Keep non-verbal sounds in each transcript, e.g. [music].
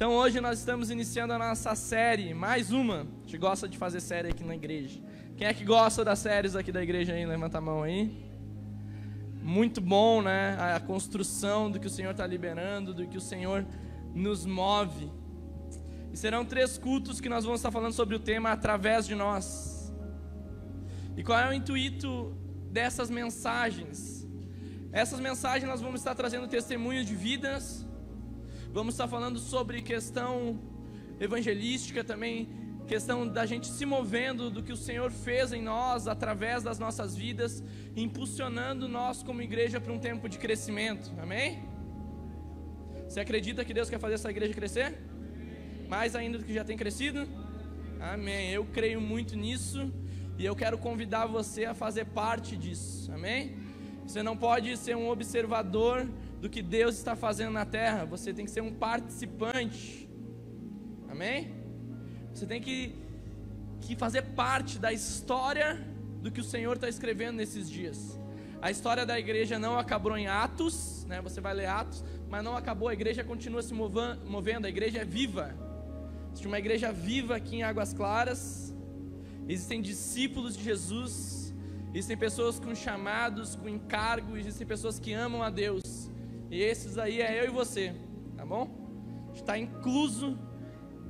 Então hoje nós estamos iniciando a nossa série, mais uma. A gente gosta de fazer série aqui na igreja. Quem é que gosta das séries aqui da igreja aí? Levanta a mão aí. Muito bom, né? A construção do que o Senhor está liberando, do que o Senhor nos move. E serão três cultos que nós vamos estar falando sobre o tema através de nós. E qual é o intuito dessas mensagens? Essas mensagens nós vamos estar trazendo testemunhos de vidas, vamos estar falando sobre questão evangelística também, questão da gente se movendo do que o Senhor fez em nós através das nossas vidas, impulsionando nós como igreja para um tempo de crescimento. Amém? Você acredita que Deus quer fazer essa igreja crescer? Mais ainda do que já tem crescido? Amém. Eu creio muito nisso e eu quero convidar você a fazer parte disso. Amém? Você não pode ser um observador do que Deus está fazendo na terra, você tem que ser um participante. Amém? Você tem que, que fazer parte da história do que o Senhor está escrevendo nesses dias. A história da igreja não acabou em Atos, né? Você vai ler Atos, mas não acabou. A igreja continua se movendo. A igreja é viva. Existe uma igreja viva aqui em Águas Claras. Existem discípulos de Jesus. Existem pessoas com chamados, com encargo. Existem pessoas que amam a Deus. E esses aí é eu e você, tá bom? Está incluso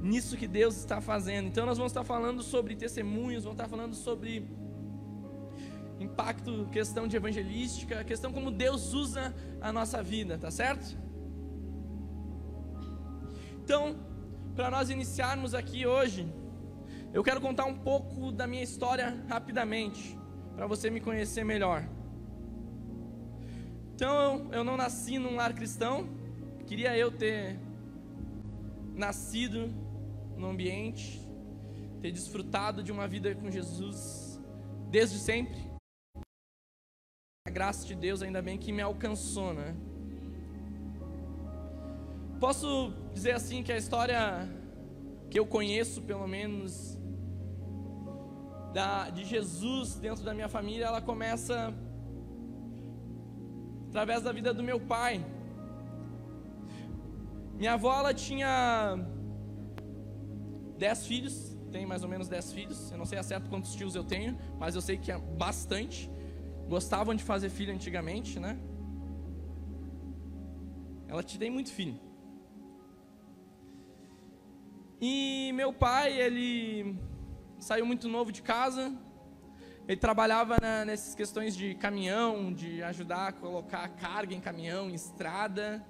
nisso que Deus está fazendo. Então nós vamos estar falando sobre testemunhos, vamos estar falando sobre impacto, questão de evangelística, questão como Deus usa a nossa vida, tá certo? Então, para nós iniciarmos aqui hoje, eu quero contar um pouco da minha história rapidamente, para você me conhecer melhor. Então, eu não nasci num lar cristão, queria eu ter nascido no ambiente, ter desfrutado de uma vida com Jesus desde sempre. A graça de Deus ainda bem que me alcançou, né? Posso dizer assim que a história que eu conheço, pelo menos, da, de Jesus dentro da minha família, ela começa através da vida do meu pai. Minha avó ela tinha dez filhos, tem mais ou menos dez filhos. Eu não sei a certo quantos tios eu tenho, mas eu sei que é bastante gostavam de fazer filho antigamente, né? Ela te tem muito filho. E meu pai, ele saiu muito novo de casa. Ele trabalhava na, nessas questões de caminhão, de ajudar a colocar carga em caminhão, em estrada.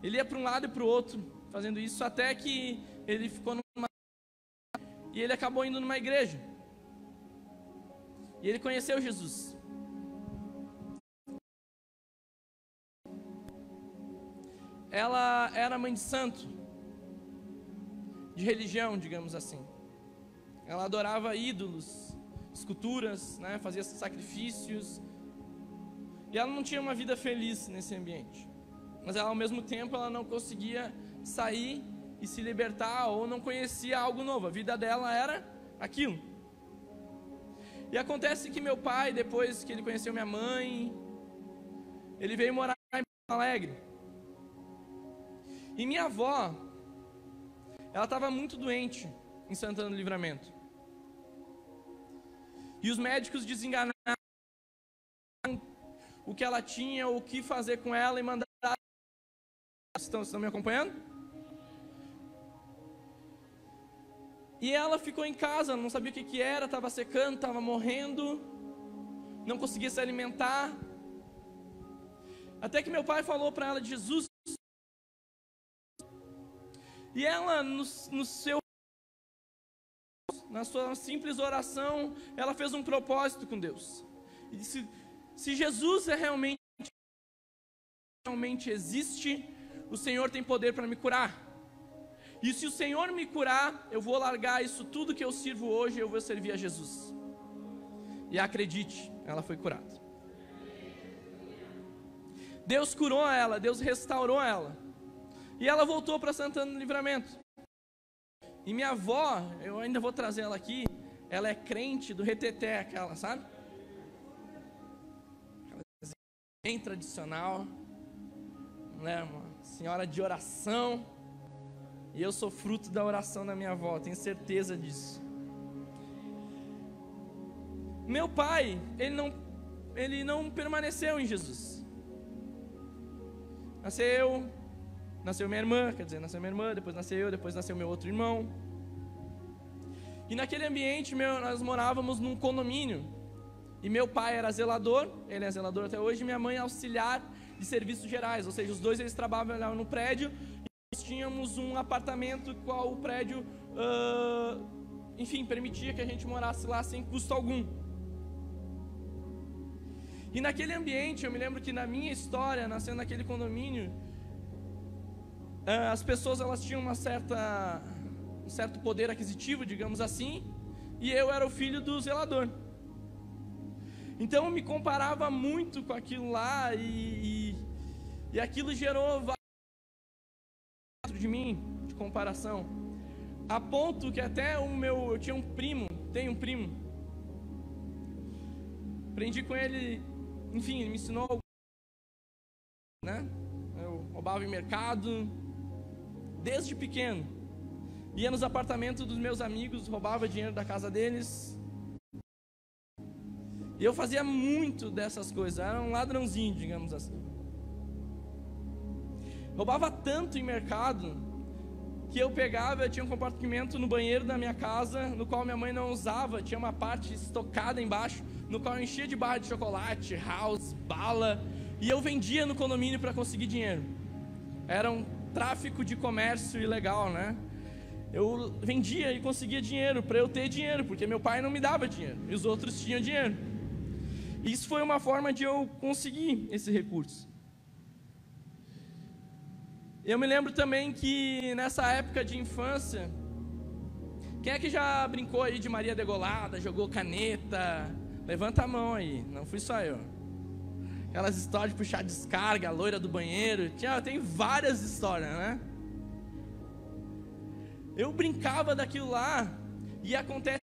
Ele ia para um lado e para o outro, fazendo isso até que ele ficou numa e ele acabou indo numa igreja. E ele conheceu Jesus. ela era mãe de santo, de religião, digamos assim. Ela adorava ídolos, esculturas, né, fazia sacrifícios. E ela não tinha uma vida feliz nesse ambiente. Mas ela, ao mesmo tempo, ela não conseguia sair e se libertar ou não conhecia algo novo. A vida dela era aquilo. E acontece que meu pai, depois que ele conheceu minha mãe, ele veio morar em Porto Alegre. E minha avó, ela estava muito doente em Santana do Livramento. E os médicos desenganaram o que ela tinha, o que fazer com ela e mandaram. Estão, estão me acompanhando? E ela ficou em casa, não sabia o que, que era, estava secando, estava morrendo, não conseguia se alimentar. Até que meu pai falou para ela Jesus. E ela, no, no seu na sua simples oração, ela fez um propósito com Deus. E disse: se Jesus é realmente realmente existe, o Senhor tem poder para me curar. E se o Senhor me curar, eu vou largar isso tudo que eu sirvo hoje, eu vou servir a Jesus. E acredite, ela foi curada. Deus curou ela, Deus restaurou ela. E ela voltou para Santana do Livramento. E minha avó, eu ainda vou trazer ela aqui, ela é crente do reteté, aquela, sabe? Bem tradicional, né? uma senhora de oração. E eu sou fruto da oração da minha avó, tenho certeza disso. Meu pai, ele não, ele não permaneceu em Jesus. Nasceu, nasceu minha irmã, quer dizer, nasceu minha irmã, depois nasceu eu, depois nasceu meu outro irmão. E naquele ambiente, meu, nós morávamos num condomínio. E meu pai era zelador, ele é zelador até hoje, e minha mãe é auxiliar de serviços gerais, ou seja, os dois eles trabalhavam no prédio e nós tínhamos um apartamento qual o prédio, uh, enfim, permitia que a gente morasse lá sem custo algum. E naquele ambiente, eu me lembro que na minha história, nascendo naquele condomínio, as pessoas elas tinham uma certa, um certo poder aquisitivo, digamos assim, e eu era o filho do zelador. Então eu me comparava muito com aquilo lá e, e, e aquilo gerou dentro de mim de comparação, a ponto que até o meu eu tinha um primo, tenho um primo, aprendi com ele enfim, ele me ensinou, né? Eu roubava em mercado, desde pequeno. Ia nos apartamentos dos meus amigos, roubava dinheiro da casa deles. E eu fazia muito dessas coisas, era um ladrãozinho, digamos assim. Roubava tanto em mercado que eu pegava, eu tinha um compartimento no banheiro da minha casa, no qual minha mãe não usava, tinha uma parte estocada embaixo no qual eu enchia de barra de chocolate, house, bala, e eu vendia no condomínio para conseguir dinheiro. Era um tráfico de comércio ilegal, né? Eu vendia e conseguia dinheiro para eu ter dinheiro, porque meu pai não me dava dinheiro e os outros tinham dinheiro. Isso foi uma forma de eu conseguir esse recurso. Eu me lembro também que nessa época de infância, quem é que já brincou aí de Maria Degolada, jogou caneta, Levanta a mão aí, não fui só eu. Aquelas histórias de puxar descarga, a loira do banheiro. Tinha, tem várias histórias, né? Eu brincava daquilo lá e acontece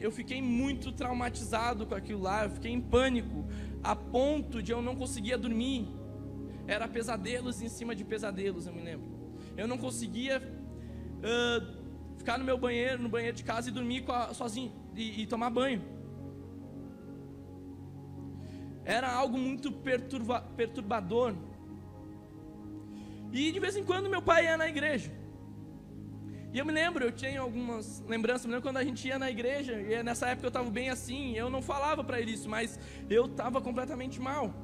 eu fiquei muito traumatizado com aquilo lá, eu fiquei em pânico, a ponto de eu não conseguia dormir. Era pesadelos em cima de pesadelos, eu me lembro. Eu não conseguia uh, ficar no meu banheiro, no banheiro de casa e dormir a, sozinho e, e tomar banho era algo muito perturba, perturbador. E de vez em quando meu pai ia na igreja. E eu me lembro, eu tinha algumas lembranças, me lembro quando a gente ia na igreja, e nessa época eu estava bem assim, eu não falava para ele isso, mas eu estava completamente mal.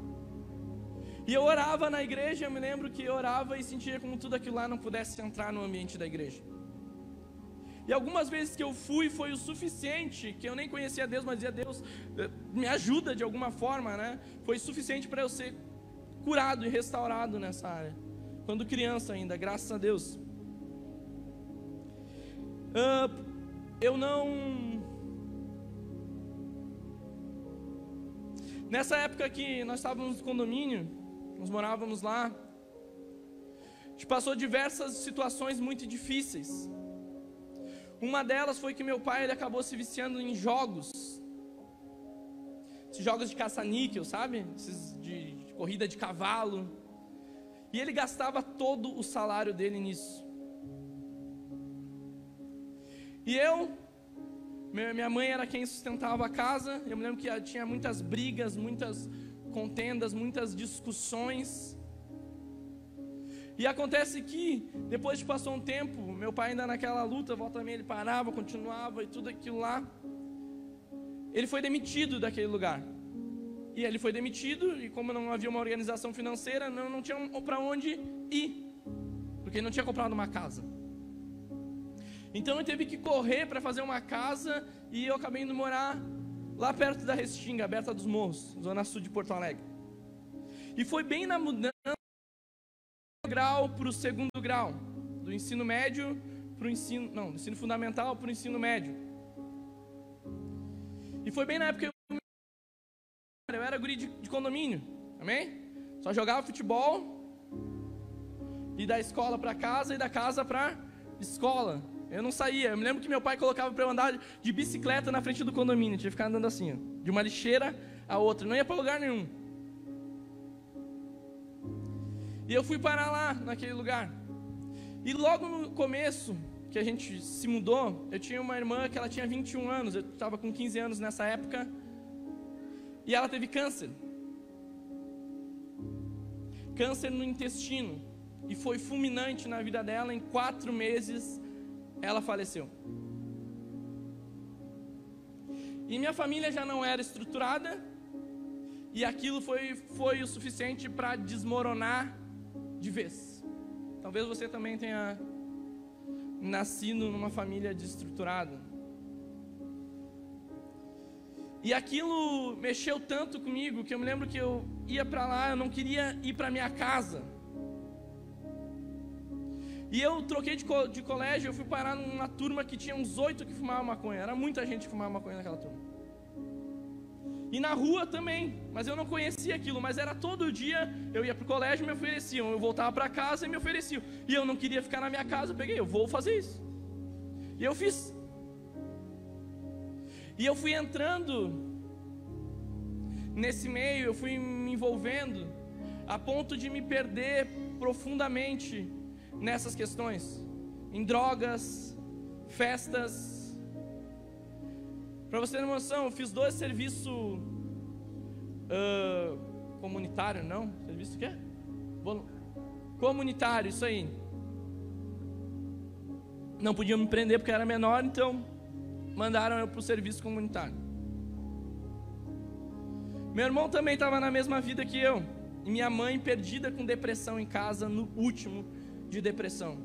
E eu orava na igreja, eu me lembro que eu orava e sentia como tudo aquilo lá não pudesse entrar no ambiente da igreja. E algumas vezes que eu fui foi o suficiente, que eu nem conhecia Deus, mas dizia Deus, eh, me ajuda de alguma forma, né? Foi suficiente para eu ser curado e restaurado nessa área. Quando criança ainda, graças a Deus. Uh, eu não. Nessa época que nós estávamos no condomínio, nós morávamos lá, a gente passou diversas situações muito difíceis. Uma delas foi que meu pai ele acabou se viciando em jogos. Esses jogos de caça-níquel, sabe? Esses de, de corrida de cavalo. E ele gastava todo o salário dele nisso. E eu, minha mãe era quem sustentava a casa. Eu me lembro que tinha muitas brigas, muitas contendas, muitas discussões. E acontece que, depois de passou um tempo, meu pai ainda naquela luta, volta também ele parava, continuava e tudo aquilo lá. Ele foi demitido daquele lugar. E ele foi demitido, e como não havia uma organização financeira, não, não tinha para onde ir. Porque ele não tinha comprado uma casa. Então ele teve que correr para fazer uma casa e eu acabei indo morar lá perto da Restinga, aberta dos Morros, zona sul de Porto Alegre. E foi bem na mudança grau para o segundo grau, do ensino médio para o ensino, não, do ensino fundamental para o ensino médio. E foi bem na época que eu, eu era guri de, de condomínio, amém? Só jogava futebol e da escola para casa e da casa para escola. Eu não saía. Eu me lembro que meu pai colocava para eu andar de bicicleta na frente do condomínio. tinha que ficar andando assim, ó, de uma lixeira a outra. Não ia para lugar nenhum. E eu fui parar lá, naquele lugar. E logo no começo, que a gente se mudou, eu tinha uma irmã que ela tinha 21 anos, eu estava com 15 anos nessa época, e ela teve câncer. Câncer no intestino. E foi fulminante na vida dela, em quatro meses ela faleceu. E minha família já não era estruturada, e aquilo foi, foi o suficiente para desmoronar de vez. Talvez você também tenha nascido numa família desestruturada. E aquilo mexeu tanto comigo que eu me lembro que eu ia para lá, eu não queria ir para minha casa. E eu troquei de, co de colégio, eu fui parar numa turma que tinha uns oito que fumavam maconha. Era muita gente que fumava maconha naquela turma. E na rua também, mas eu não conhecia aquilo, mas era todo dia, eu ia pro colégio e me ofereciam, eu voltava para casa e me ofereciam. E eu não queria ficar na minha casa, eu peguei, eu vou fazer isso. E eu fiz. E eu fui entrando nesse meio, eu fui me envolvendo a ponto de me perder profundamente nessas questões, em drogas, festas, para você ter uma noção, eu fiz dois serviços uh, comunitário, não? Serviço o quê? Vol comunitário, isso aí. Não podiam me prender porque era menor, então mandaram eu para o serviço comunitário. Meu irmão também estava na mesma vida que eu. E minha mãe perdida com depressão em casa, no último de depressão.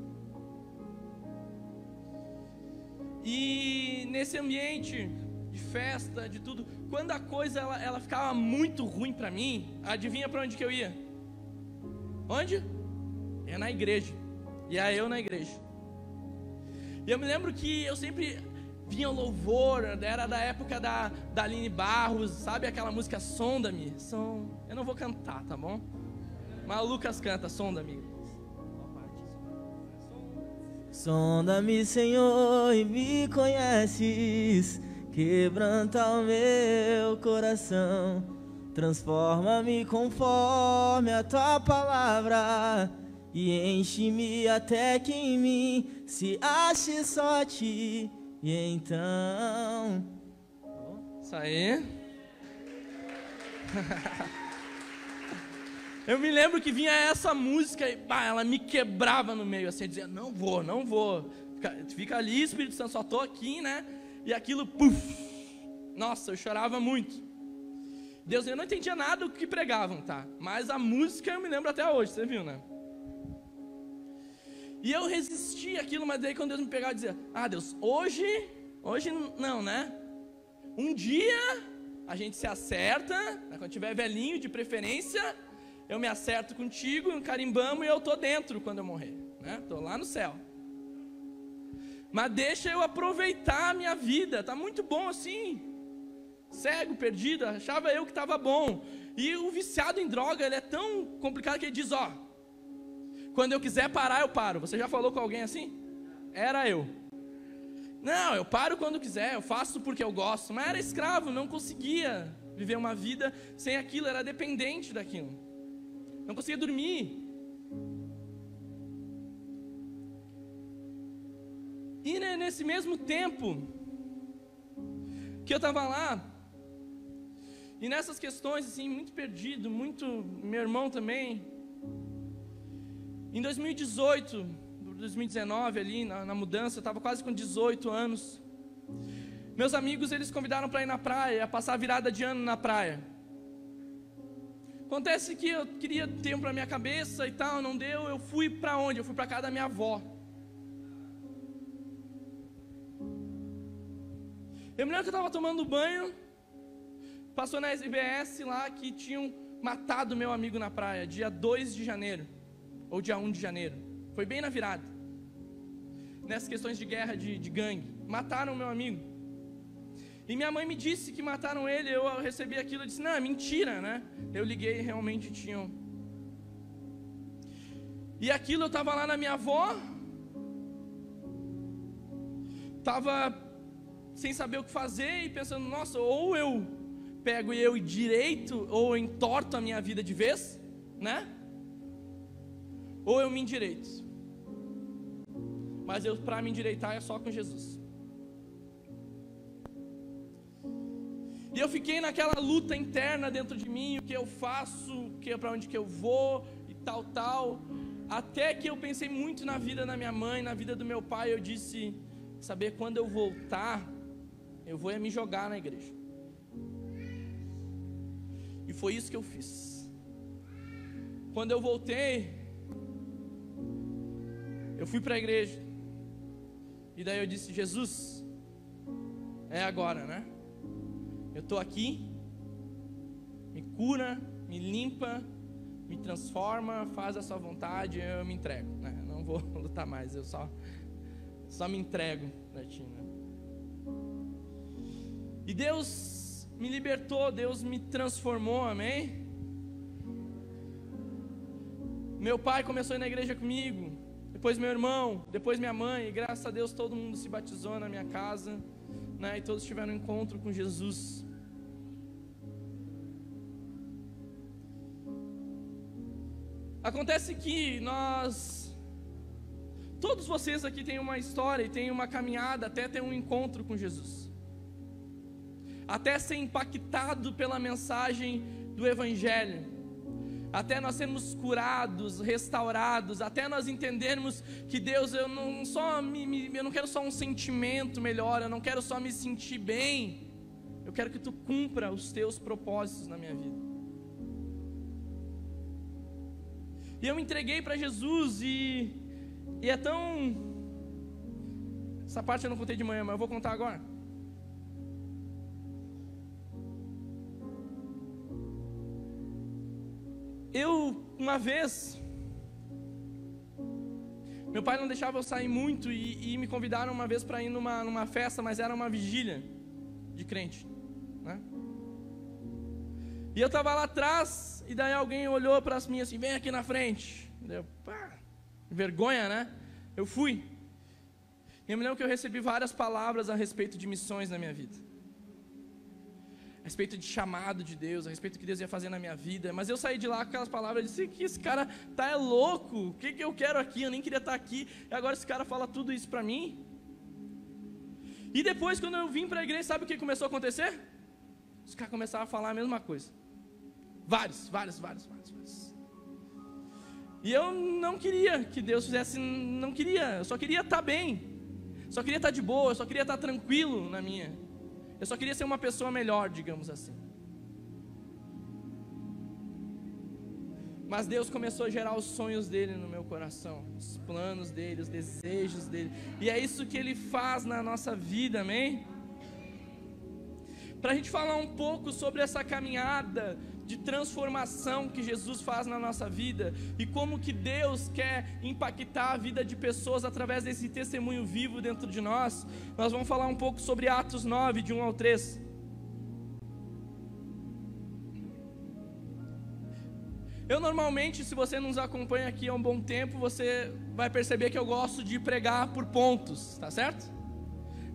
E nesse ambiente, de festa, de tudo. Quando a coisa ela, ela ficava muito ruim para mim, adivinha para onde que eu ia? Onde? É na igreja. E aí eu na igreja. E eu me lembro que eu sempre vinha louvor, era da época da, da Aline Barros, sabe aquela música Sonda-me? Som... Eu não vou cantar, tá bom? Mas o Lucas canta, Sonda-me. Sonda-me, Senhor, e me conheces. Quebranta o meu coração, transforma-me conforme a tua palavra e enche-me até que em mim se ache só a ti. E então. Isso aí. [laughs] Eu me lembro que vinha essa música e bah, ela me quebrava no meio, assim, dizia: Não vou, não vou. Fica, fica ali, Espírito Santo, só estou aqui, né? E aquilo, puf, nossa, eu chorava muito. Deus, eu não entendia nada do que pregavam, tá? Mas a música eu me lembro até hoje, você viu, né? E eu resisti aquilo, mas daí quando Deus me pegava, eu dizia: Ah, Deus, hoje, hoje não, né? Um dia a gente se acerta, né? quando tiver velhinho de preferência, eu me acerto contigo, carimbamos e eu tô dentro quando eu morrer, né? Tô lá no céu. Mas deixa eu aproveitar a minha vida. Tá muito bom assim. Cego, perdido, achava eu que estava bom. E o viciado em droga, ele é tão complicado que ele diz, ó, quando eu quiser parar, eu paro. Você já falou com alguém assim? Era eu. Não, eu paro quando quiser, eu faço porque eu gosto. Mas era escravo, não conseguia viver uma vida sem aquilo, era dependente daquilo. Não conseguia dormir, E nesse mesmo tempo que eu estava lá, e nessas questões, assim, muito perdido, muito. Meu irmão também. Em 2018, 2019, ali, na, na mudança, eu estava quase com 18 anos. Meus amigos, eles convidaram para ir na praia, passar a virada de ano na praia. Acontece que eu queria tempo para minha cabeça e tal, não deu. Eu fui para onde? Eu fui para casa da minha avó. Eu me lembro que eu estava tomando banho, passou na SBS lá que tinham matado meu amigo na praia, dia 2 de janeiro, ou dia 1 de janeiro. Foi bem na virada. Nessas questões de guerra de, de gangue. Mataram meu amigo. E minha mãe me disse que mataram ele, eu recebi aquilo e disse, não, é mentira, né? Eu liguei e realmente tinham. E aquilo eu estava lá na minha avó, estava sem saber o que fazer e pensando, nossa, ou eu pego eu direito, ou eu entorto a minha vida de vez, né? Ou eu me endireito. Mas eu para me endireitar é só com Jesus. E eu fiquei naquela luta interna dentro de mim, o que eu faço, que para onde que eu vou e tal tal, até que eu pensei muito na vida da minha mãe, na vida do meu pai, eu disse, saber quando eu voltar, eu vou é me jogar na igreja. E foi isso que eu fiz. Quando eu voltei, eu fui para a igreja. E daí eu disse: Jesus, é agora, né? Eu estou aqui, me cura, me limpa, me transforma, faz a sua vontade, eu me entrego. Né? Não vou [laughs] lutar mais, eu só, só me entrego para ti. Né? E Deus me libertou, Deus me transformou, amém? Meu pai começou a ir na igreja comigo, depois meu irmão, depois minha mãe, e graças a Deus todo mundo se batizou na minha casa, né? E todos tiveram um encontro com Jesus. Acontece que nós, todos vocês aqui têm uma história e têm uma caminhada até ter um encontro com Jesus, até ser impactado pela mensagem do Evangelho até nós sermos curados, restaurados, até nós entendermos que Deus, eu não só me, me, eu não quero só um sentimento melhor, eu não quero só me sentir bem, eu quero que tu cumpra os teus propósitos na minha vida. E eu entreguei para Jesus e, e é tão. Essa parte eu não contei de manhã, mas eu vou contar agora. Eu, uma vez, meu pai não deixava eu sair muito e, e me convidaram uma vez para ir numa, numa festa, mas era uma vigília de crente, né? E eu estava lá atrás e daí alguém olhou para mim assim, vem aqui na frente. Eu, pá, vergonha, né? Eu fui. E eu me lembro que eu recebi várias palavras a respeito de missões na minha vida a respeito de chamado de Deus, a respeito do que Deus ia fazer na minha vida. Mas eu saí de lá com aquelas palavras e disse que esse cara tá é louco. O que, que eu quero aqui? Eu nem queria estar tá aqui. E agora esse cara fala tudo isso para mim. E depois, quando eu vim para a igreja, sabe o que começou a acontecer? Os caras começaram a falar a mesma coisa. Vários, vários, vários, vários, vários. E eu não queria que Deus fizesse, não queria, eu só queria estar tá bem. Só queria estar tá de boa, eu só queria estar tranquilo na minha. Eu só queria ser uma pessoa melhor, digamos assim. Mas Deus começou a gerar os sonhos dele no meu coração, os planos dele, os desejos dele. E é isso que ele faz na nossa vida, amém? Para a gente falar um pouco sobre essa caminhada de transformação que Jesus faz na nossa vida e como que Deus quer impactar a vida de pessoas através desse testemunho vivo dentro de nós, nós vamos falar um pouco sobre Atos 9, de 1 ao 3. Eu normalmente, se você nos acompanha aqui há um bom tempo, você vai perceber que eu gosto de pregar por pontos, tá certo?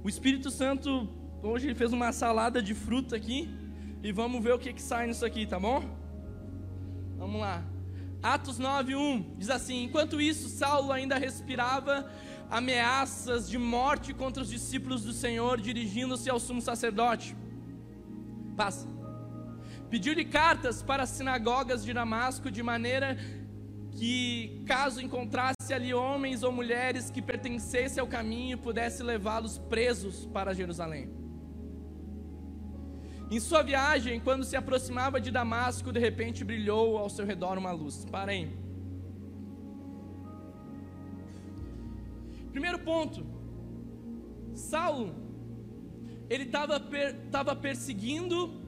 O Espírito Santo hoje ele fez uma salada de fruta aqui e vamos ver o que, que sai nisso aqui, tá bom? Vamos lá. Atos 9:1 diz assim: Enquanto isso, Saulo ainda respirava ameaças de morte contra os discípulos do Senhor, dirigindo-se ao sumo sacerdote. Passa. Pediu-lhe cartas para as sinagogas de Damasco, de maneira que, caso encontrasse ali homens ou mulheres que pertencessem ao caminho, pudesse levá-los presos para Jerusalém. Em sua viagem, quando se aproximava de Damasco, de repente brilhou ao seu redor uma luz. Para aí. Primeiro ponto. Saulo, ele estava per, perseguindo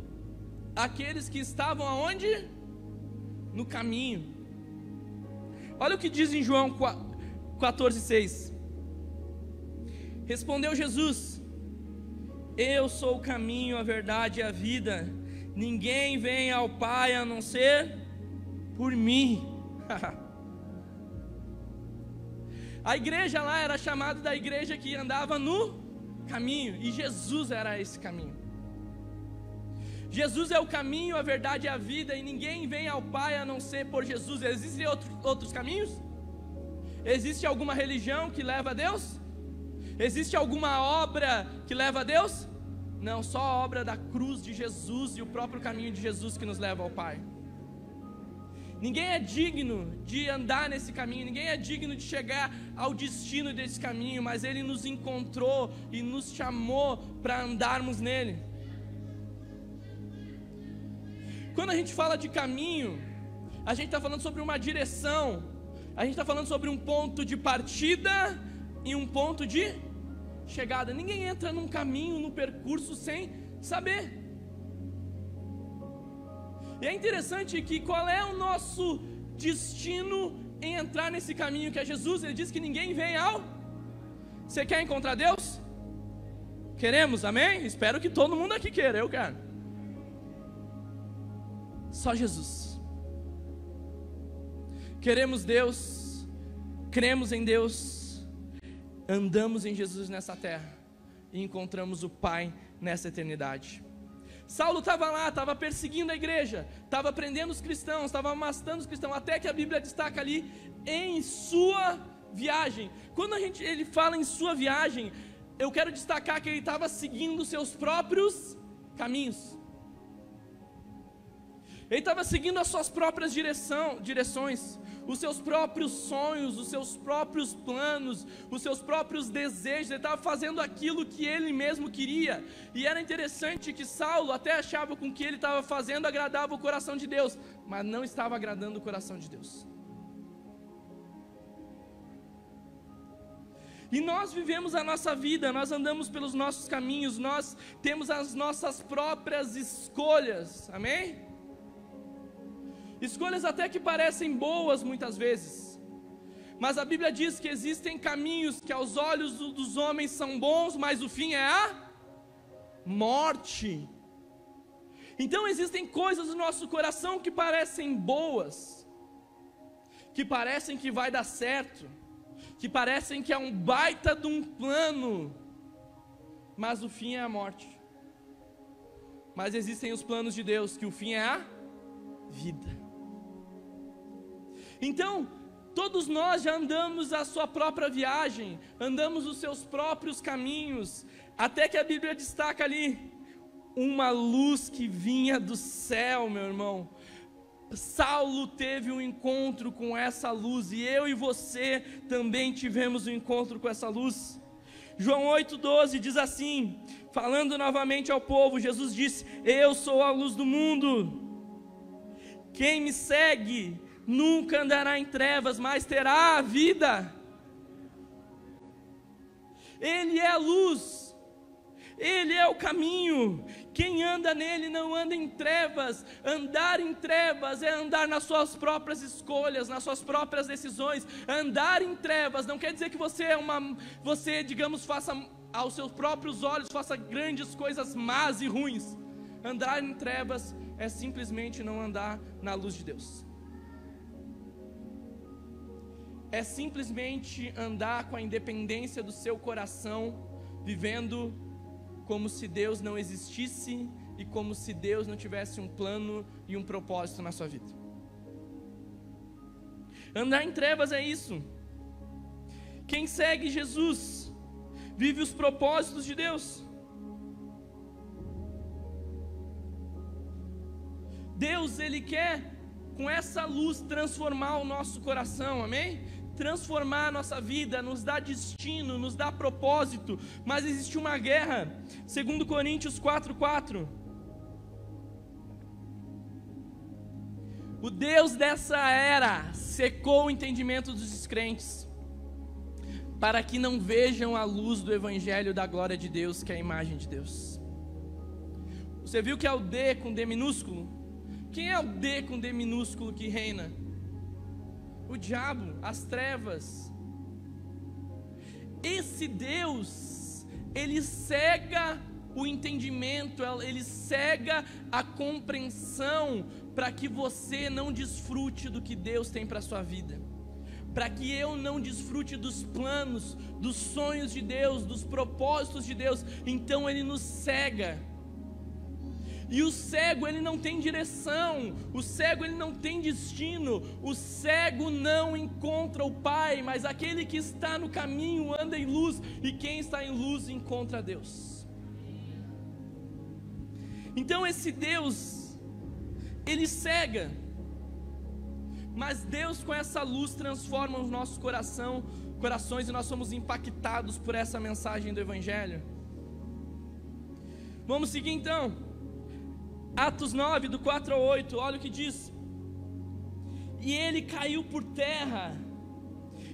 aqueles que estavam aonde? No caminho. Olha o que diz em João 14,6. Respondeu Jesus: eu sou o caminho, a verdade e a vida. Ninguém vem ao Pai a não ser por mim. [laughs] a igreja lá era chamada da igreja que andava no caminho, e Jesus era esse caminho. Jesus é o caminho, a verdade e a vida, e ninguém vem ao Pai a não ser por Jesus. Existem outros, outros caminhos? Existe alguma religião que leva a Deus? Existe alguma obra que leva a Deus? Não, só a obra da cruz de Jesus e o próprio caminho de Jesus que nos leva ao Pai. Ninguém é digno de andar nesse caminho, ninguém é digno de chegar ao destino desse caminho, mas Ele nos encontrou e nos chamou para andarmos nele. Quando a gente fala de caminho, a gente está falando sobre uma direção, a gente está falando sobre um ponto de partida e um ponto de chegada. Ninguém entra num caminho, num percurso sem saber. E é interessante que qual é o nosso destino em entrar nesse caminho que é Jesus? Ele diz que ninguém vem ao. Você quer encontrar Deus? Queremos, amém? Espero que todo mundo aqui queira, eu quero. Só Jesus. Queremos Deus, cremos em Deus, andamos em Jesus nessa terra e encontramos o Pai nessa eternidade. Saulo estava lá, estava perseguindo a igreja, estava prendendo os cristãos, estava amastando os cristãos, até que a Bíblia destaca ali em sua viagem. Quando a gente ele fala em sua viagem, eu quero destacar que ele estava seguindo seus próprios caminhos. Ele estava seguindo as suas próprias direção, direções, os seus próprios sonhos, os seus próprios planos, os seus próprios desejos. Ele estava fazendo aquilo que ele mesmo queria. E era interessante que Saulo até achava com que ele estava fazendo agradava o coração de Deus, mas não estava agradando o coração de Deus. E nós vivemos a nossa vida, nós andamos pelos nossos caminhos, nós temos as nossas próprias escolhas, amém? Escolhas até que parecem boas muitas vezes. Mas a Bíblia diz que existem caminhos que aos olhos dos homens são bons, mas o fim é a morte. Então existem coisas no nosso coração que parecem boas, que parecem que vai dar certo, que parecem que é um baita de um plano, mas o fim é a morte. Mas existem os planos de Deus, que o fim é a vida. Então, todos nós já andamos a sua própria viagem, andamos os seus próprios caminhos, até que a Bíblia destaca ali uma luz que vinha do céu, meu irmão. Saulo teve um encontro com essa luz e eu e você também tivemos um encontro com essa luz. João 8,12 diz assim: falando novamente ao povo, Jesus disse: Eu sou a luz do mundo. Quem me segue nunca andará em trevas, mas terá a vida. Ele é a luz, Ele é o caminho. Quem anda nele não anda em trevas. Andar em trevas é andar nas suas próprias escolhas, nas suas próprias decisões. Andar em trevas não quer dizer que você é uma, você digamos faça aos seus próprios olhos faça grandes coisas más e ruins. Andar em trevas é simplesmente não andar na luz de Deus é simplesmente andar com a independência do seu coração, vivendo como se Deus não existisse e como se Deus não tivesse um plano e um propósito na sua vida. Andar em trevas é isso. Quem segue Jesus vive os propósitos de Deus. Deus, Ele quer com essa luz transformar o nosso coração, amém? Transformar a nossa vida, nos dá destino, nos dá propósito, mas existe uma guerra. Segundo Coríntios 4:4. O Deus dessa era secou o entendimento dos descrentes, para que não vejam a luz do evangelho da glória de Deus, que é a imagem de Deus. Você viu que é o D com D minúsculo? Quem é o D com D minúsculo que reina? O diabo, as trevas. Esse Deus, ele cega o entendimento, ele cega a compreensão para que você não desfrute do que Deus tem para a sua vida. Para que eu não desfrute dos planos, dos sonhos de Deus, dos propósitos de Deus, então ele nos cega. E o cego, ele não tem direção, o cego, ele não tem destino, o cego não encontra o Pai, mas aquele que está no caminho anda em luz, e quem está em luz encontra Deus. Então esse Deus, ele cega, mas Deus com essa luz transforma os nossos coração, corações e nós somos impactados por essa mensagem do Evangelho. Vamos seguir então. Atos 9, do 4 ao 8, olha o que diz. E ele caiu por terra,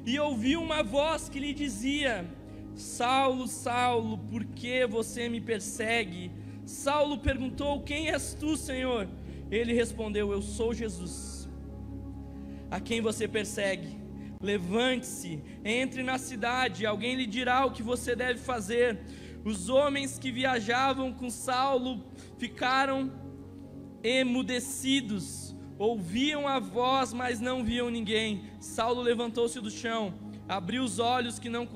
e ouviu uma voz que lhe dizia: Saulo, Saulo, por que você me persegue? Saulo perguntou: Quem és tu, Senhor? Ele respondeu: Eu sou Jesus, a quem você persegue. Levante-se, entre na cidade, alguém lhe dirá o que você deve fazer. Os homens que viajavam com Saulo ficaram emudecidos, ouviam a voz, mas não viam ninguém. Saulo levantou-se do chão, abriu os olhos que não,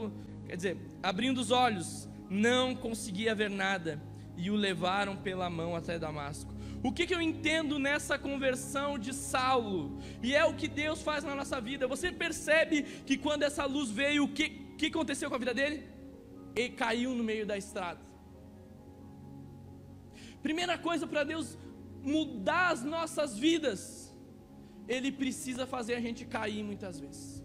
quer dizer, abrindo os olhos, não conseguia ver nada, e o levaram pela mão até Damasco. O que, que eu entendo nessa conversão de Saulo? E é o que Deus faz na nossa vida. Você percebe que quando essa luz veio, o que, que aconteceu com a vida dele? Ele caiu no meio da estrada. Primeira coisa para Deus mudar as nossas vidas, Ele precisa fazer a gente cair muitas vezes.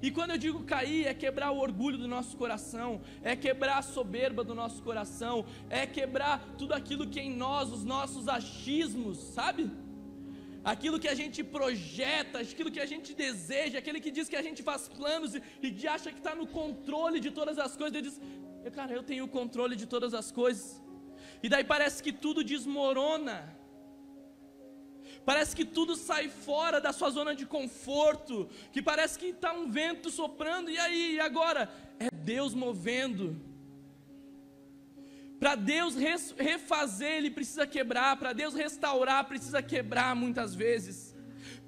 E quando eu digo cair, é quebrar o orgulho do nosso coração, é quebrar a soberba do nosso coração, é quebrar tudo aquilo que é em nós, os nossos achismos, sabe? Aquilo que a gente projeta, aquilo que a gente deseja, aquele que diz que a gente faz planos e, e acha que está no controle de todas as coisas, ele diz, cara, eu tenho o controle de todas as coisas. E daí parece que tudo desmorona. Parece que tudo sai fora da sua zona de conforto, que parece que está um vento soprando, e aí, e agora? É Deus movendo. Para Deus refazer, Ele precisa quebrar, para Deus restaurar, precisa quebrar muitas vezes.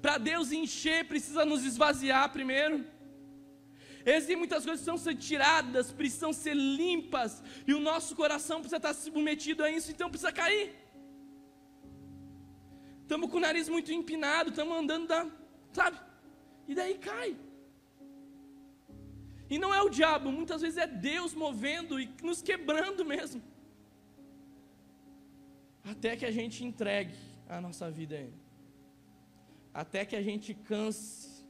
Para Deus encher, precisa nos esvaziar primeiro. Existem muitas coisas que precisam ser tiradas, precisam ser limpas, e o nosso coração precisa estar submetido a isso, então precisa cair estamos com o nariz muito empinado, estamos andando, da, sabe? E daí cai. E não é o diabo, muitas vezes é Deus movendo e nos quebrando mesmo. Até que a gente entregue a nossa vida a Ele. Até que a gente canse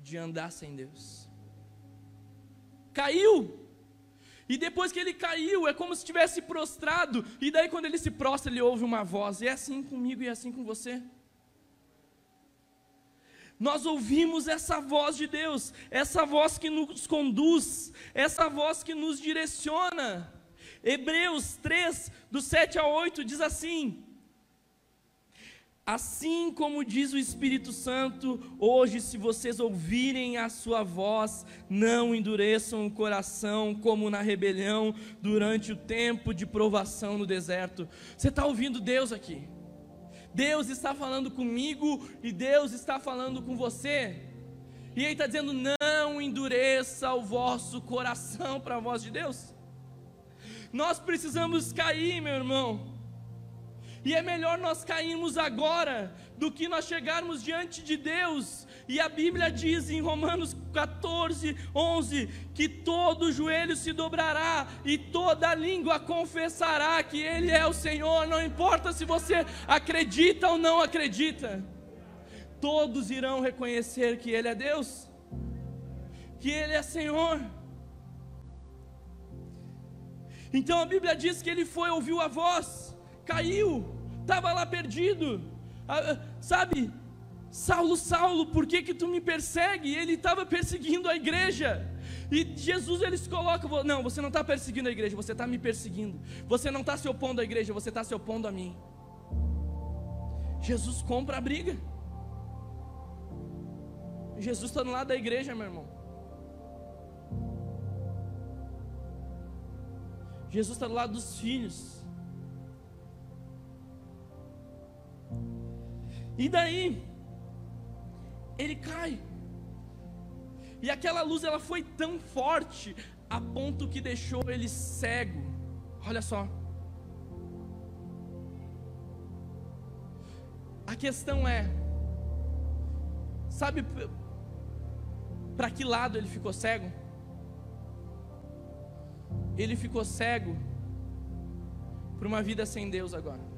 de andar sem Deus. Caiu, e depois que ele caiu, é como se estivesse prostrado. E daí, quando ele se prostra, ele ouve uma voz. E é assim comigo e é assim com você. Nós ouvimos essa voz de Deus, essa voz que nos conduz, essa voz que nos direciona. Hebreus 3, do 7 a 8, diz assim: Assim como diz o Espírito Santo, hoje, se vocês ouvirem a sua voz, não endureçam o coração como na rebelião durante o tempo de provação no deserto. Você está ouvindo Deus aqui? Deus está falando comigo e Deus está falando com você. E Ele está dizendo: não endureça o vosso coração para a voz de Deus. Nós precisamos cair, meu irmão e é melhor nós cairmos agora do que nós chegarmos diante de Deus. E a Bíblia diz em Romanos 14, 11: que todo joelho se dobrará e toda língua confessará que Ele é o Senhor, não importa se você acredita ou não acredita, todos irão reconhecer que Ele é Deus, que Ele é Senhor. Então a Bíblia diz que ele foi, ouviu a voz, caiu, estava lá perdido, ah, sabe? Saulo, Saulo, por que que tu me persegue? Ele estava perseguindo a igreja. E Jesus ele se coloca, não, você não está perseguindo a igreja, você está me perseguindo. Você não está se opondo à igreja, você está se opondo a mim. Jesus compra a briga. Jesus está no lado da igreja, meu irmão. Jesus está do lado dos filhos. E daí, ele cai. E aquela luz ela foi tão forte a ponto que deixou ele cego. Olha só. A questão é, sabe para que lado ele ficou cego? Ele ficou cego para uma vida sem Deus agora.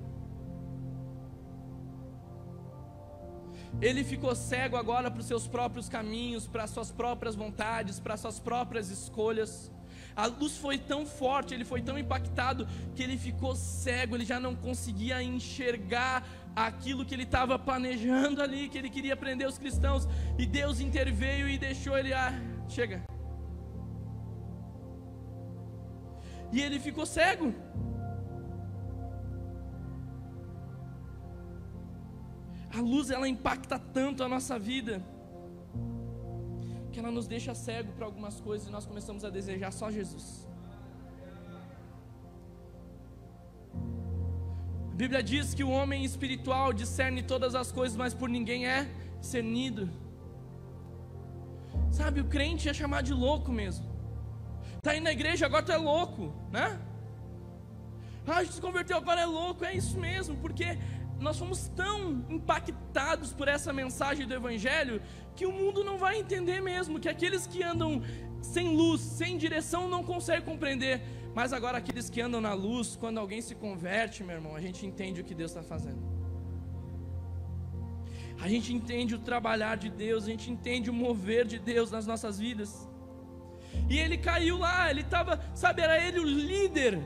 Ele ficou cego agora para os seus próprios caminhos, para as suas próprias vontades, para as suas próprias escolhas. A luz foi tão forte, ele foi tão impactado, que ele ficou cego, ele já não conseguia enxergar aquilo que ele estava planejando ali, que ele queria prender os cristãos. E Deus interveio e deixou ele, ah, chega. E ele ficou cego. A luz ela impacta tanto a nossa vida que ela nos deixa cego para algumas coisas e nós começamos a desejar só Jesus. A Bíblia diz que o homem espiritual discerne todas as coisas, mas por ninguém é discernido. Sabe, o crente é chamado de louco mesmo. Tá indo na igreja, agora tu é louco, né? Ah, se converteu, agora é louco, é isso mesmo, porque nós fomos tão impactados por essa mensagem do Evangelho que o mundo não vai entender mesmo, que aqueles que andam sem luz, sem direção, não conseguem compreender. Mas agora aqueles que andam na luz, quando alguém se converte, meu irmão, a gente entende o que Deus está fazendo. A gente entende o trabalhar de Deus, a gente entende o mover de Deus nas nossas vidas. E ele caiu lá, ele estava, sabe, era ele o líder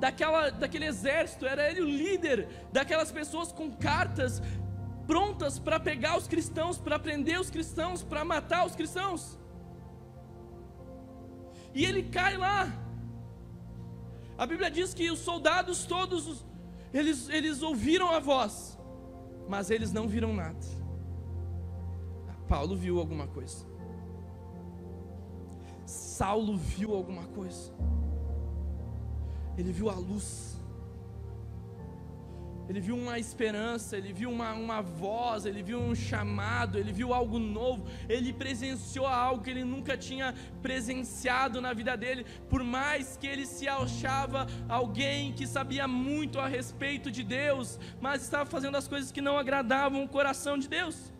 daquela, daquele exército, era ele o líder daquelas pessoas com cartas prontas para pegar os cristãos, para prender os cristãos, para matar os cristãos. E ele cai lá. A Bíblia diz que os soldados todos, eles, eles ouviram a voz, mas eles não viram nada. Paulo viu alguma coisa. Saulo viu alguma coisa ele viu a luz, ele viu uma esperança, ele viu uma, uma voz, ele viu um chamado, ele viu algo novo, ele presenciou algo que ele nunca tinha presenciado na vida dele, por mais que ele se achava alguém que sabia muito a respeito de Deus, mas estava fazendo as coisas que não agradavam o coração de Deus.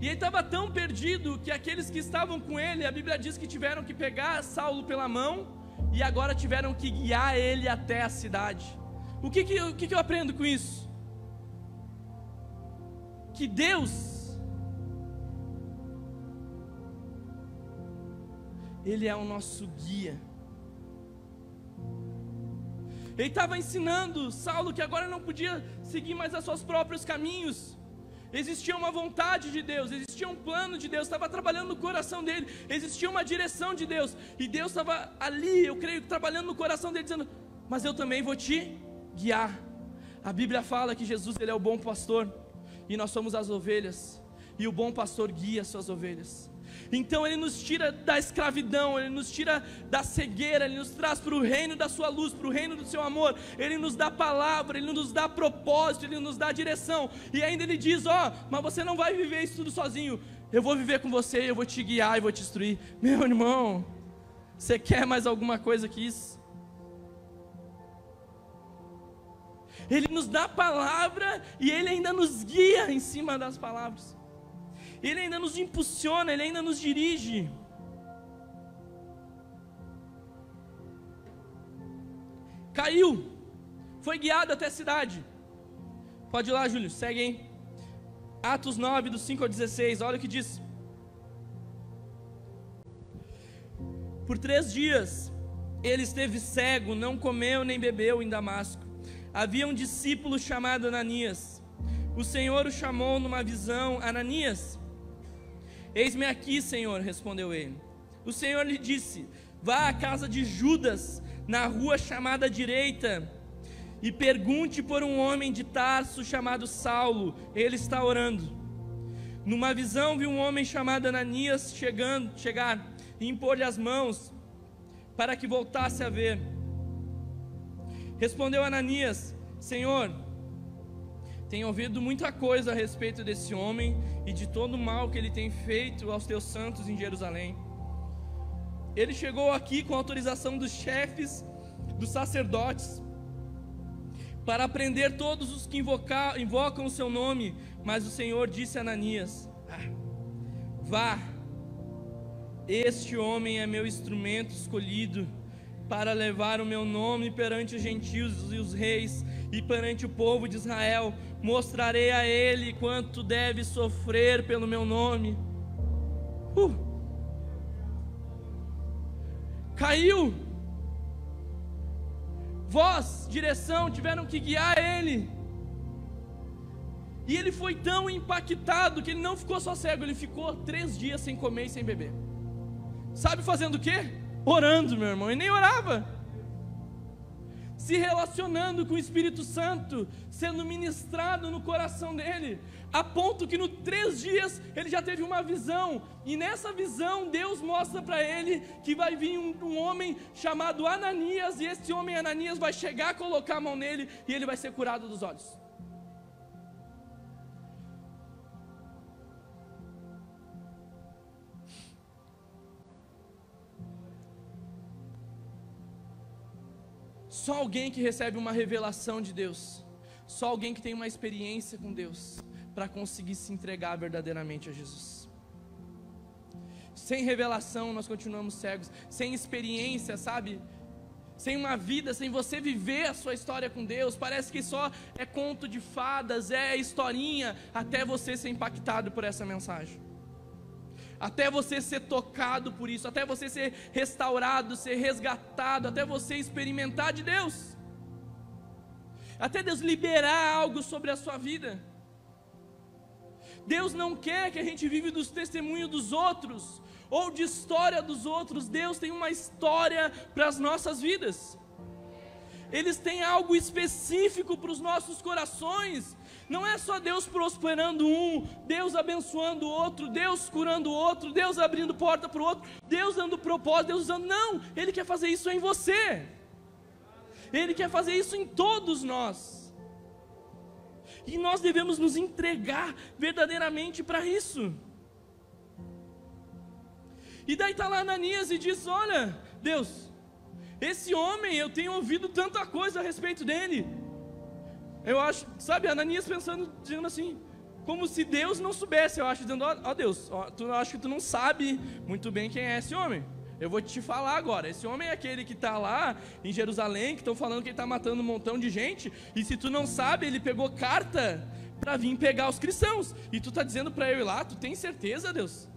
E ele estava tão perdido que aqueles que estavam com ele, a Bíblia diz que tiveram que pegar Saulo pela mão e agora tiveram que guiar ele até a cidade. O que, que, o que, que eu aprendo com isso? Que Deus, Ele é o nosso guia. Ele estava ensinando Saulo que agora não podia seguir mais os seus próprios caminhos existia uma vontade de Deus, existia um plano de Deus, estava trabalhando no coração dele, existia uma direção de Deus, e Deus estava ali, eu creio, trabalhando no coração dele, dizendo: Mas eu também vou te guiar. A Bíblia fala que Jesus ele é o bom pastor, e nós somos as ovelhas, e o bom pastor guia as suas ovelhas. Então Ele nos tira da escravidão, Ele nos tira da cegueira, Ele nos traz para o reino da Sua luz, para o reino do Seu amor. Ele nos dá palavra, Ele nos dá propósito, Ele nos dá direção. E ainda Ele diz: Ó, oh, mas você não vai viver isso tudo sozinho. Eu vou viver com você, eu vou te guiar e vou te instruir. Meu irmão, você quer mais alguma coisa que isso? Ele nos dá palavra e Ele ainda nos guia em cima das palavras. Ele ainda nos impulsiona, Ele ainda nos dirige. Caiu, foi guiado até a cidade. Pode ir lá, Júlio, segue aí. Atos 9, do 5 ao 16, olha o que diz. Por três dias ele esteve cego, não comeu nem bebeu em Damasco. Havia um discípulo chamado Ananias. O Senhor o chamou numa visão: Ananias. Eis-me aqui, Senhor, respondeu ele. O Senhor lhe disse: Vá à casa de Judas, na rua chamada direita, e pergunte por um homem de Tarso chamado Saulo, ele está orando. Numa visão viu um homem chamado Ananias chegando, chegar e impor-lhe as mãos para que voltasse a ver. Respondeu Ananias: Senhor, tenho ouvido muita coisa a respeito desse homem e de todo o mal que ele tem feito aos teus santos em Jerusalém. Ele chegou aqui com autorização dos chefes, dos sacerdotes, para prender todos os que invocar, invocam o seu nome. Mas o Senhor disse a Ananias: ah, Vá, este homem é meu instrumento escolhido para levar o meu nome perante os gentios e os reis e perante o povo de Israel. Mostrarei a ele quanto deve sofrer pelo meu nome. Uh. Caiu. Voz, direção tiveram que guiar ele. E ele foi tão impactado que ele não ficou só cego, ele ficou três dias sem comer e sem beber. Sabe fazendo o quê? Orando, meu irmão, e nem orava. Se relacionando com o Espírito Santo, sendo ministrado no coração dele, a ponto que no três dias ele já teve uma visão, e nessa visão Deus mostra para ele que vai vir um, um, homem chamado Ananias, e esse homem Ananias vai chegar, colocar a mão nele, e ele vai ser curado dos olhos. Só alguém que recebe uma revelação de Deus, só alguém que tem uma experiência com Deus, para conseguir se entregar verdadeiramente a Jesus. Sem revelação, nós continuamos cegos, sem experiência, sabe? Sem uma vida, sem você viver a sua história com Deus, parece que só é conto de fadas, é historinha, até você ser impactado por essa mensagem até você ser tocado por isso, até você ser restaurado, ser resgatado, até você experimentar de Deus, até Deus liberar algo sobre a sua vida. Deus não quer que a gente vive dos testemunhos dos outros ou de história dos outros. Deus tem uma história para as nossas vidas. Eles têm algo específico para os nossos corações. Não é só Deus prosperando um, Deus abençoando o outro, Deus curando o outro, Deus abrindo porta para o outro, Deus dando propósito, Deus usando. Não, Ele quer fazer isso em você. Ele quer fazer isso em todos nós. E nós devemos nos entregar verdadeiramente para isso. E daí está lá Ananias e diz: Olha, Deus, esse homem, eu tenho ouvido tanta coisa a respeito dele. Eu acho, sabe, Ananias pensando, dizendo assim, como se Deus não soubesse, eu acho, dizendo, ó Deus, tu acho que tu não sabe muito bem quem é esse homem. Eu vou te falar agora. Esse homem é aquele que está lá em Jerusalém, que estão falando que ele está matando um montão de gente. E se tu não sabe, ele pegou carta para vir pegar os cristãos. E tu está dizendo para eu ir lá, tu tem certeza, Deus?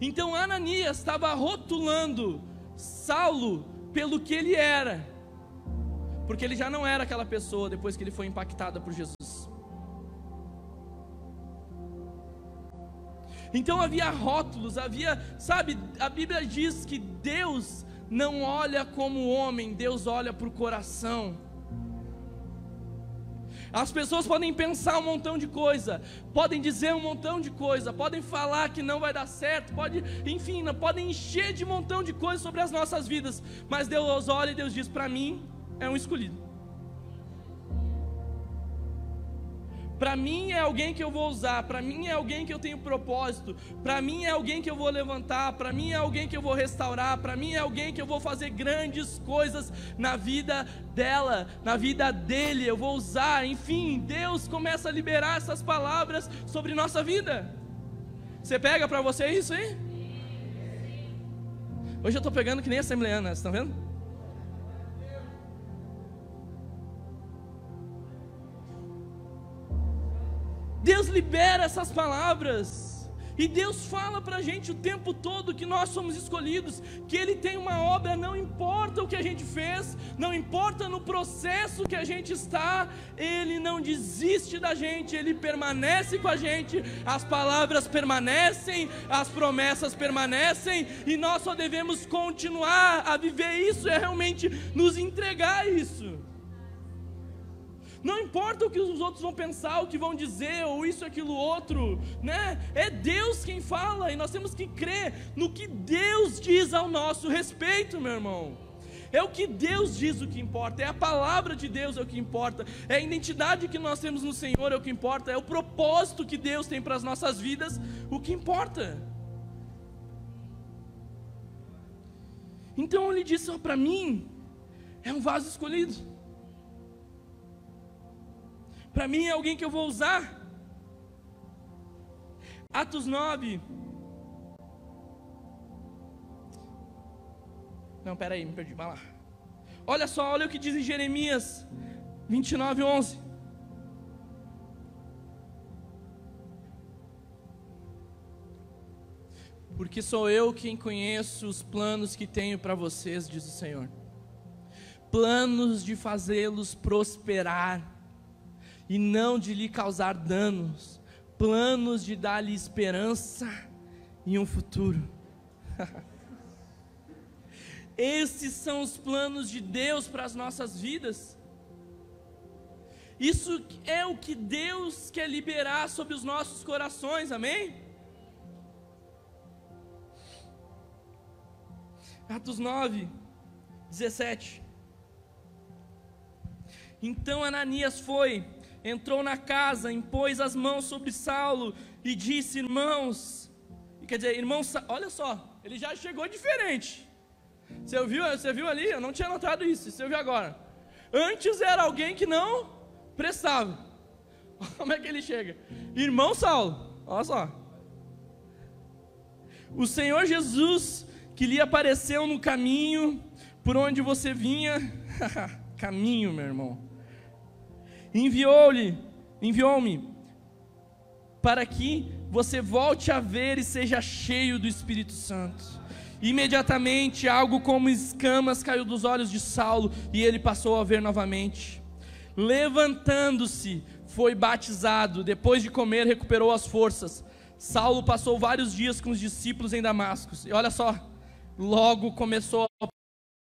Então Ananias estava rotulando Saulo pelo que ele era, porque ele já não era aquela pessoa depois que ele foi impactado por Jesus. Então havia rótulos, havia, sabe, a Bíblia diz que Deus não olha como homem, Deus olha para o coração. As pessoas podem pensar um montão de coisa, podem dizer um montão de coisa, podem falar que não vai dar certo, pode, enfim, podem encher de um montão de coisas sobre as nossas vidas, mas Deus olha e Deus diz: para mim é um escolhido. Para mim é alguém que eu vou usar, para mim é alguém que eu tenho propósito, para mim é alguém que eu vou levantar, para mim é alguém que eu vou restaurar, para mim é alguém que eu vou fazer grandes coisas na vida dela, na vida dele, eu vou usar, enfim, Deus começa a liberar essas palavras sobre nossa vida. Você pega para você isso aí? Hoje eu estou pegando que nem assembleana, estão vendo? Libera essas palavras. E Deus fala para a gente o tempo todo que nós somos escolhidos, que Ele tem uma obra, não importa o que a gente fez, não importa no processo que a gente está, Ele não desiste da gente, Ele permanece com a gente, as palavras permanecem, as promessas permanecem, e nós só devemos continuar a viver isso, é realmente nos entregar isso. Não importa o que os outros vão pensar, o que vão dizer, ou isso, aquilo, outro, né? É Deus quem fala e nós temos que crer no que Deus diz ao nosso respeito, meu irmão. É o que Deus diz o que importa, é a palavra de Deus é o que importa, é a identidade que nós temos no Senhor é o que importa, é o propósito que Deus tem para as nossas vidas o que importa. Então ele disse: para mim é um vaso escolhido. Para mim é alguém que eu vou usar. Atos 9. Não, peraí, me perdi, vai lá. Olha só, olha o que diz em Jeremias 29, 11. Porque sou eu quem conheço os planos que tenho para vocês, diz o Senhor. Planos de fazê-los prosperar e não de lhe causar danos, planos de dar-lhe esperança e um futuro. [laughs] Esses são os planos de Deus para as nossas vidas. Isso é o que Deus quer liberar sobre os nossos corações, amém? Atos 9, 17. Então Ananias foi, entrou na casa, impôs as mãos sobre Saulo e disse: Irmãos, quer dizer, irmãos, olha só, ele já chegou diferente. Você viu, você viu ali? Eu não tinha notado isso, você viu agora. Antes era alguém que não prestava. [laughs] Como é que ele chega? Irmão Saulo, olha só. O Senhor Jesus que lhe apareceu no caminho por onde você vinha. [laughs] caminho, meu irmão. Enviou-lhe, enviou-me para que você volte a ver e seja cheio do Espírito Santo. Imediatamente algo como escamas caiu dos olhos de Saulo e ele passou a ver novamente. Levantando-se, foi batizado. Depois de comer, recuperou as forças. Saulo passou vários dias com os discípulos em Damasco. E olha só, logo começou a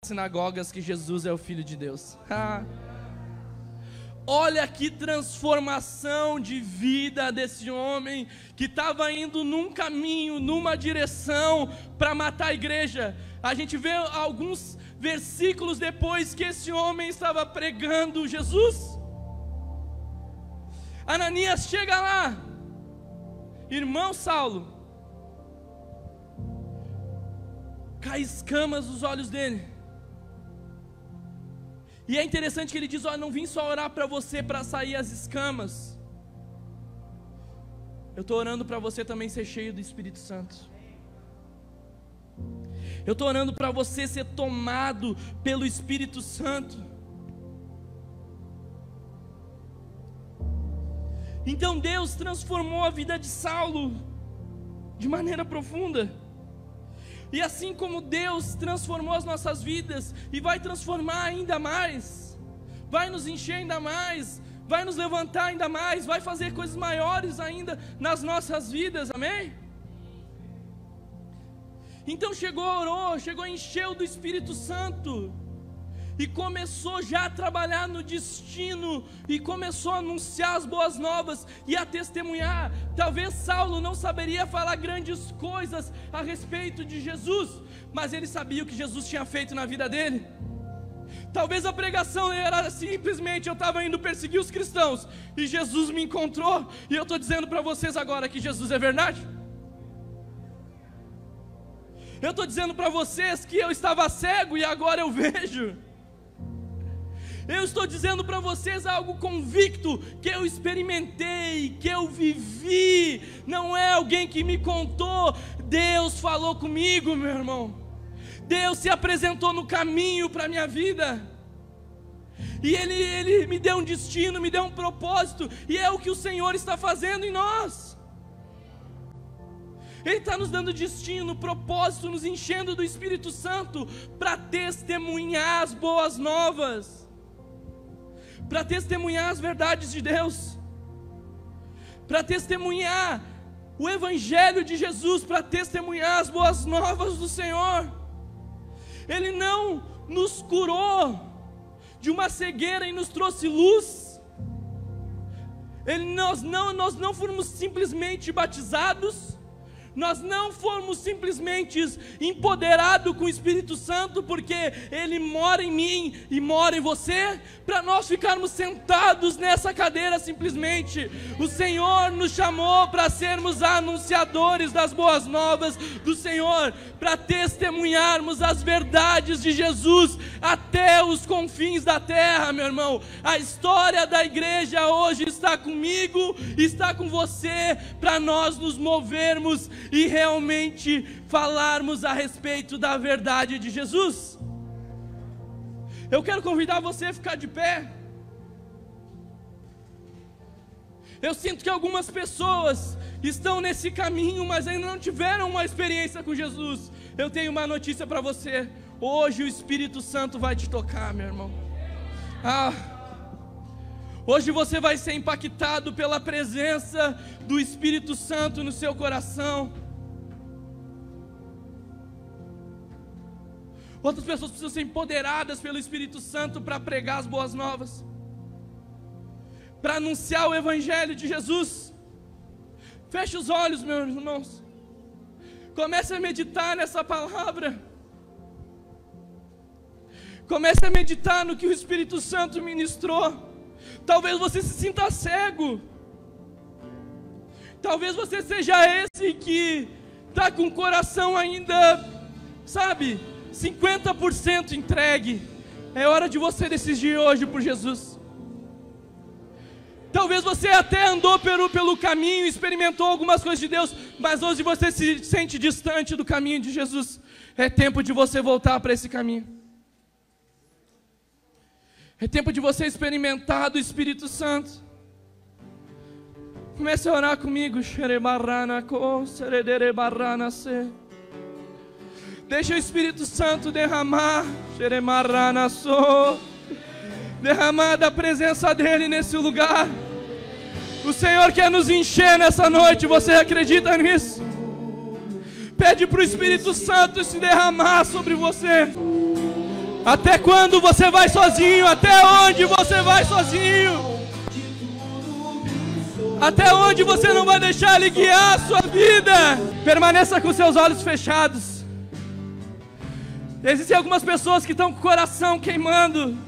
sinagogas que Jesus é o Filho de Deus. [laughs] Olha que transformação de vida desse homem que estava indo num caminho, numa direção para matar a igreja. A gente vê alguns versículos depois que esse homem estava pregando Jesus. Ananias chega lá, irmão Saulo, cai escamas dos olhos dele. E é interessante que ele diz: Ó, não vim só orar para você para sair as escamas. Eu estou orando para você também ser cheio do Espírito Santo. Eu estou orando para você ser tomado pelo Espírito Santo. Então Deus transformou a vida de Saulo de maneira profunda. E assim como Deus transformou as nossas vidas e vai transformar ainda mais, vai nos encher ainda mais, vai nos levantar ainda mais, vai fazer coisas maiores ainda nas nossas vidas, amém? Então chegou, orou, chegou, encheu do Espírito Santo e começou já a trabalhar no destino e começou a anunciar as boas novas e a testemunhar. Talvez Saulo não saberia falar grandes coisas a respeito de Jesus, mas ele sabia o que Jesus tinha feito na vida dele. Talvez a pregação era simplesmente eu estava indo perseguir os cristãos e Jesus me encontrou e eu estou dizendo para vocês agora que Jesus é verdade. Eu estou dizendo para vocês que eu estava cego e agora eu [laughs] vejo. Eu estou dizendo para vocês algo convicto que eu experimentei, que eu vivi. Não é alguém que me contou. Deus falou comigo, meu irmão. Deus se apresentou no caminho para a minha vida. E ele, ele me deu um destino, me deu um propósito. E é o que o Senhor está fazendo em nós. Ele está nos dando destino, propósito, nos enchendo do Espírito Santo para testemunhar as boas novas para testemunhar as verdades de Deus, para testemunhar o Evangelho de Jesus, para testemunhar as boas novas do Senhor. Ele não nos curou de uma cegueira e nos trouxe luz. Ele, nós, não, nós não fomos simplesmente batizados, nós não fomos simplesmente empoderados com o Espírito Santo, porque Ele mora em mim e mora em você, para nós ficarmos sentados nessa cadeira simplesmente. O Senhor nos chamou para sermos anunciadores das boas novas do Senhor, para testemunharmos as verdades de Jesus até os confins da terra, meu irmão. A história da igreja hoje está comigo, está com você, para nós nos movermos e realmente falarmos a respeito da verdade de Jesus. Eu quero convidar você a ficar de pé. Eu sinto que algumas pessoas estão nesse caminho, mas ainda não tiveram uma experiência com Jesus. Eu tenho uma notícia para você. Hoje o Espírito Santo vai te tocar, meu irmão. Ah, hoje você vai ser impactado pela presença do Espírito Santo no seu coração. Outras pessoas precisam ser empoderadas pelo Espírito Santo para pregar as boas novas, para anunciar o Evangelho de Jesus. Feche os olhos, meus irmãos. Comece a meditar nessa palavra. Comece a meditar no que o Espírito Santo ministrou. Talvez você se sinta cego. Talvez você seja esse que está com o coração ainda, sabe, 50% entregue. É hora de você decidir hoje por Jesus. Talvez você até andou pelo, pelo caminho, experimentou algumas coisas de Deus, mas hoje você se sente distante do caminho de Jesus. É tempo de você voltar para esse caminho. É tempo de você experimentar do Espírito Santo. Comece a orar comigo. Deixa o Espírito Santo derramar, derramar da presença dEle nesse lugar. O Senhor quer nos encher nessa noite, você acredita nisso? Pede para o Espírito Santo se derramar sobre você. Até quando você vai sozinho? Até onde você vai sozinho? Até onde você não vai deixar Ele guiar a sua vida? Permaneça com seus olhos fechados. Existem algumas pessoas que estão com o coração queimando.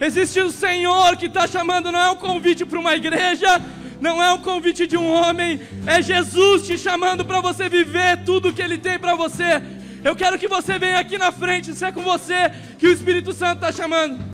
Existe o Senhor que está chamando, não é um convite para uma igreja, não é um convite de um homem, é Jesus te chamando para você viver tudo que Ele tem para você. Eu quero que você venha aqui na frente, se é com você que o Espírito Santo está chamando.